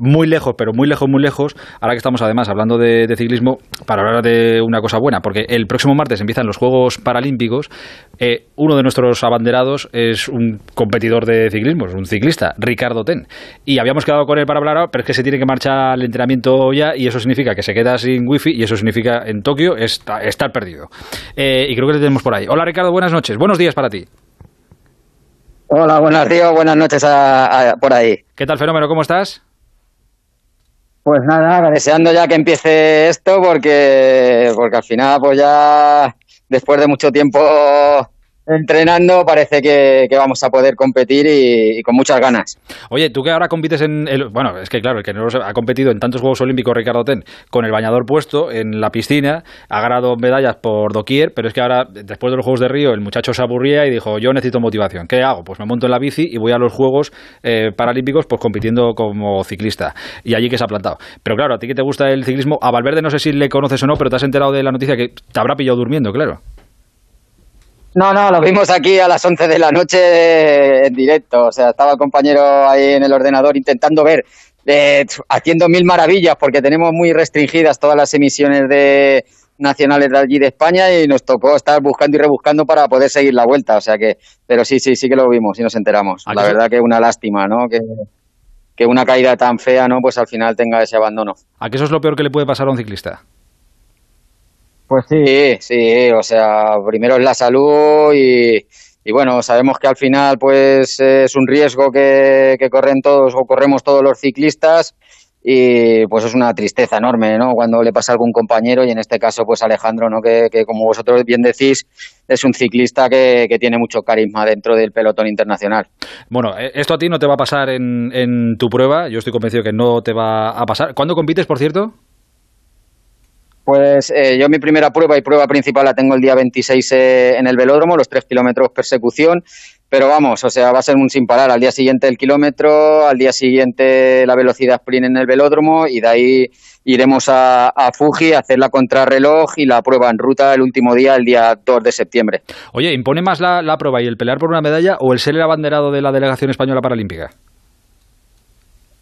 muy lejos, pero muy lejos, muy lejos, ahora que estamos además hablando de, ciclismo, para hablar de una cosa buena, porque el próximo martes empiezan los Juegos Paralímpicos, eh, uno de nuestros abanderados es un competidor de ciclismo, es un ciclista, Ricardo Ten, y habíamos quedado con él para hablar ahora, pero es que se tiene que marchar al entrenamiento ya, y eso significa que se queda sin wifi, y eso significa en Tokio estar perdido. Eh, y creo que le tenemos por ahí. Hola Ricardo, buenas noches, buenos días para ti. Hola, buenos días, buenas noches por ahí. ¿Qué tal, fenómeno? ¿Cómo estás? Pues nada, deseando ya que empiece esto porque, porque al final pues ya después de mucho tiempo entrenando parece que, vamos a poder competir y, con muchas ganas. Oye, tú que ahora compites en... El, bueno, es que claro, el que no ha competido en tantos Juegos Olímpicos, Ricardo Ten, con el bañador puesto en la piscina, ha ganado medallas por doquier, pero es que ahora, después de los Juegos de Río, el muchacho se aburría y dijo, yo necesito motivación. ¿Qué hago? Pues me monto en la bici y voy a los Juegos eh, Paralímpicos pues compitiendo como ciclista. Y allí que se ha plantado. Pero claro, a ti que te gusta el ciclismo, a Valverde no sé si le conoces o no, pero te has enterado de la noticia que te habrá pillado durmiendo, claro. No, no, lo vimos aquí a las 11 de la noche en directo. O sea, estaba el compañero ahí en el ordenador intentando ver, eh, haciendo mil maravillas, porque tenemos muy restringidas todas las emisiones de nacionales de allí de España y nos tocó estar buscando y rebuscando para poder seguir la vuelta. O sea que, pero sí, sí, sí que lo vimos y nos enteramos. La verdad que es una lástima, ¿no? Que, que una caída tan fea, ¿no? Pues al final tenga ese abandono. ¿A qué eso es lo peor que le puede pasar a un ciclista? Pues sí, sí, o sea, primero es la salud y, bueno, sabemos que al final pues es un riesgo que, corren todos o corremos todos los ciclistas y pues es una tristeza enorme, ¿no? Cuando le pasa a algún compañero y en este caso pues Alejandro, ¿no? Que, como vosotros bien decís es un ciclista que, tiene mucho carisma dentro del pelotón internacional. Bueno, eh, esto a ti no te va a pasar en, en tu prueba, yo estoy convencido que no te va a pasar. ¿Cuándo compites, por cierto? Pues eh, yo mi primera prueba y prueba principal la tengo el día 26 eh, en el velódromo, los tres kilómetros persecución, pero vamos, o sea, va a ser un sin parar. Al día siguiente el kilómetro, al día siguiente la velocidad sprint en el velódromo y de ahí iremos a, Fuji a hacer la contrarreloj y la prueba en ruta el último día, el día 2 de septiembre. Oye, ¿impone más la, la prueba y el pelear por una medalla o el ser el abanderado de la delegación española paralímpica?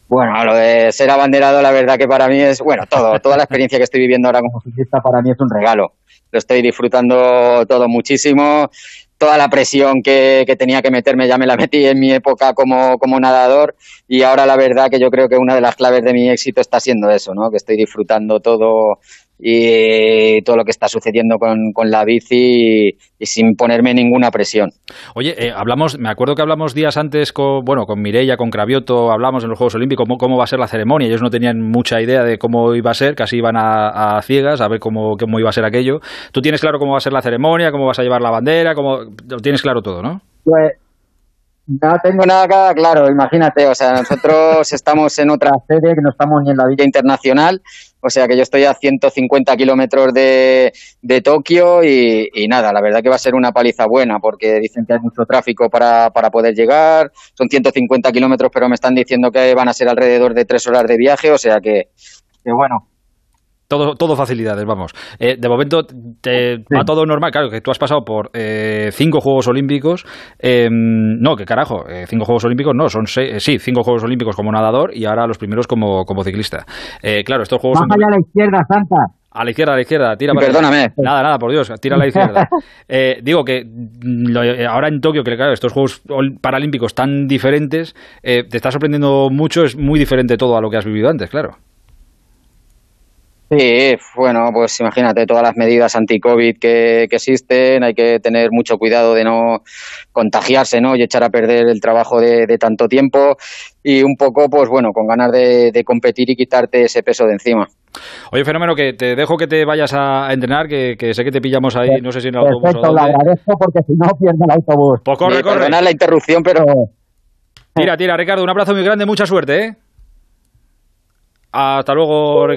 Bueno, lo de ser abanderado, la verdad que para mí es, bueno, todo, toda la experiencia que estoy viviendo ahora como ciclista para mí es un regalo. Lo estoy disfrutando todo muchísimo. Toda la presión que, que tenía que meterme ya me la metí en mi época como, como nadador y ahora la verdad que yo creo que una de las claves de mi éxito está siendo eso, ¿no? Que estoy disfrutando todo y todo lo que está sucediendo con, con la bici y, sin ponerme ninguna presión. Oye, eh, hablamos, me acuerdo que hablamos días antes con, bueno, con Mireia, con Cravioto, hablamos en los Juegos Olímpicos cómo, cómo va a ser la ceremonia. Ellos no tenían mucha idea de cómo iba a ser, casi iban a, ciegas a ver cómo, cómo iba a ser aquello. ¿Tú tienes claro cómo va a ser la ceremonia, cómo vas a llevar la bandera, cómo, lo tienes claro todo, no? Pues no tengo nada claro, imagínate, o sea, nosotros estamos en otra sede, que no estamos ni en la Villa Internacional, o sea que yo estoy a 150 kilómetros de, de Tokio y, nada, la verdad que va a ser una paliza buena porque dicen que hay mucho tráfico para, para poder llegar, son 150 kilómetros pero me están diciendo que van a ser alrededor de tres horas de viaje, o sea que, que bueno, todo, todo facilidades, vamos. Eh, de momento te va todo normal. Claro, que tú has pasado por eh, cinco Juegos Olímpicos. Em, no, que carajo, eh, cinco Juegos Olímpicos no, son seis, sí, cinco Juegos Olímpicos como nadador y ahora los primeros como, como ciclista. claro, estos Juegos Más allá a la izquierda, Santa. A la izquierda, a la izquierda, tira Perdóname. Nada, nada, por Dios, tira a la izquierda. digo que ahora en Tokio, que claro, estos Juegos Paralímpicos tan diferentes, te está sorprendiendo mucho, es muy diferente todo a lo que has vivido antes, claro. Sí, bueno, pues imagínate todas las medidas anti-COVID que, existen, hay que tener mucho cuidado de no contagiarse, ¿no? Y echar a perder el trabajo de, tanto tiempo y un poco, pues bueno, con ganas de, competir y quitarte ese peso de encima. Oye, Fenómeno, que te dejo que te vayas a entrenar, que, sé que te pillamos ahí, no sé si en el autobús Perfecto, lo agradezco porque si no pierdo el autobús. Pues corre, corre. la interrupción, pero... Tira, tira, Ricardo, un abrazo muy grande, mucha suerte, ¿eh? Hasta luego, Ricardo.